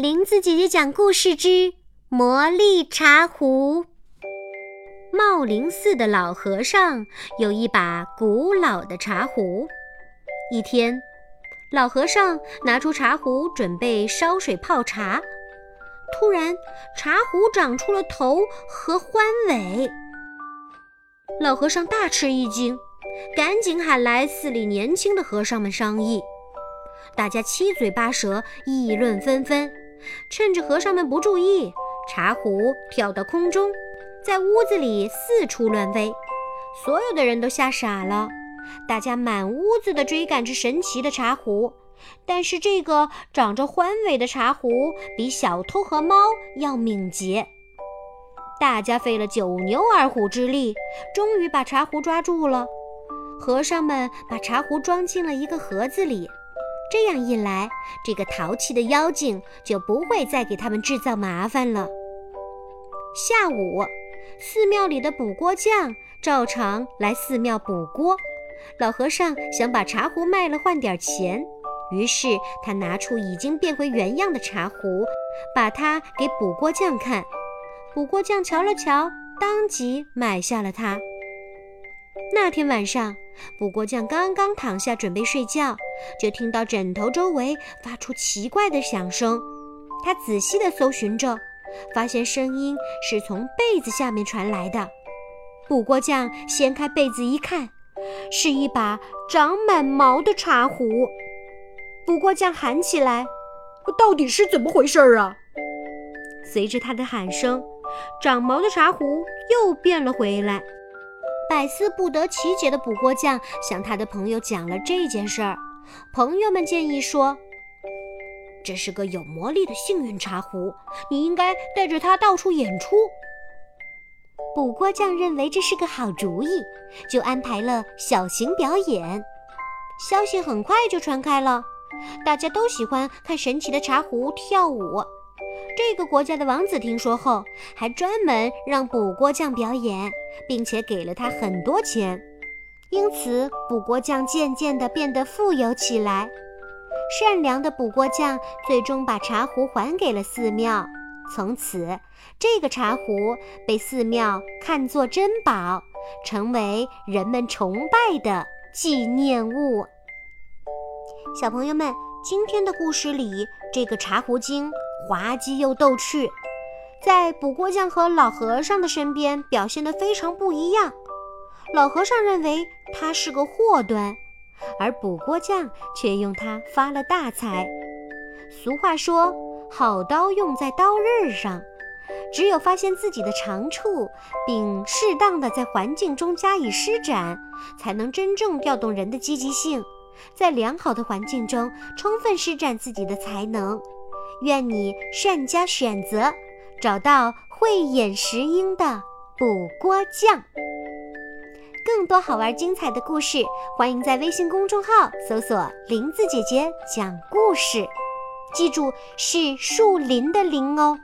林子姐姐讲故事之魔力茶壶。茂林寺的老和尚有一把古老的茶壶。一天，老和尚拿出茶壶准备烧水泡茶，突然茶壶长出了头和欢尾。老和尚大吃一惊，赶紧喊来寺里年轻的和尚们商议。大家七嘴八舌，议论纷纷。趁着和尚们不注意，茶壶跳到空中，在屋子里四处乱飞。所有的人都吓傻了，大家满屋子的追赶着神奇的茶壶。但是这个长着欢尾的茶壶比小偷和猫要敏捷。大家费了九牛二虎之力，终于把茶壶抓住了。和尚们把茶壶装进了一个盒子里。这样一来，这个淘气的妖精就不会再给他们制造麻烦了。下午，寺庙里的补锅匠照常来寺庙补锅。老和尚想把茶壶卖了换点钱，于是他拿出已经变回原样的茶壶，把它给补锅匠看。补锅匠瞧了瞧，当即买下了它。那天晚上，补锅匠刚刚躺下准备睡觉，就听到枕头周围发出奇怪的响声。他仔细地搜寻着，发现声音是从被子下面传来的。补锅匠掀开被子一看，是一把长满毛的茶壶。补锅匠喊起来：“到底是怎么回事啊？”随着他的喊声，长毛的茶壶又变了回来。百思不得其解的补锅匠向他的朋友讲了这件事儿，朋友们建议说：“这是个有魔力的幸运茶壶，你应该带着它到处演出。”补锅匠认为这是个好主意，就安排了小型表演。消息很快就传开了，大家都喜欢看神奇的茶壶跳舞。这个国家的王子听说后，还专门让补锅匠表演，并且给了他很多钱。因此，补锅匠渐渐地变得富有起来。善良的补锅匠最终把茶壶还给了寺庙。从此，这个茶壶被寺庙看作珍宝，成为人们崇拜的纪念物。小朋友们，今天的故事里，这个茶壶精。滑稽又逗趣，在补锅匠和老和尚的身边表现得非常不一样。老和尚认为他是个祸端，而补锅匠却用它发了大财。俗话说：“好刀用在刀刃上。”只有发现自己的长处，并适当的在环境中加以施展，才能真正调动人的积极性，在良好的环境中充分施展自己的才能。愿你善加选择，找到慧眼识英的补锅匠。更多好玩精彩的故事，欢迎在微信公众号搜索“林子姐姐讲故事”，记住是树林的林哦。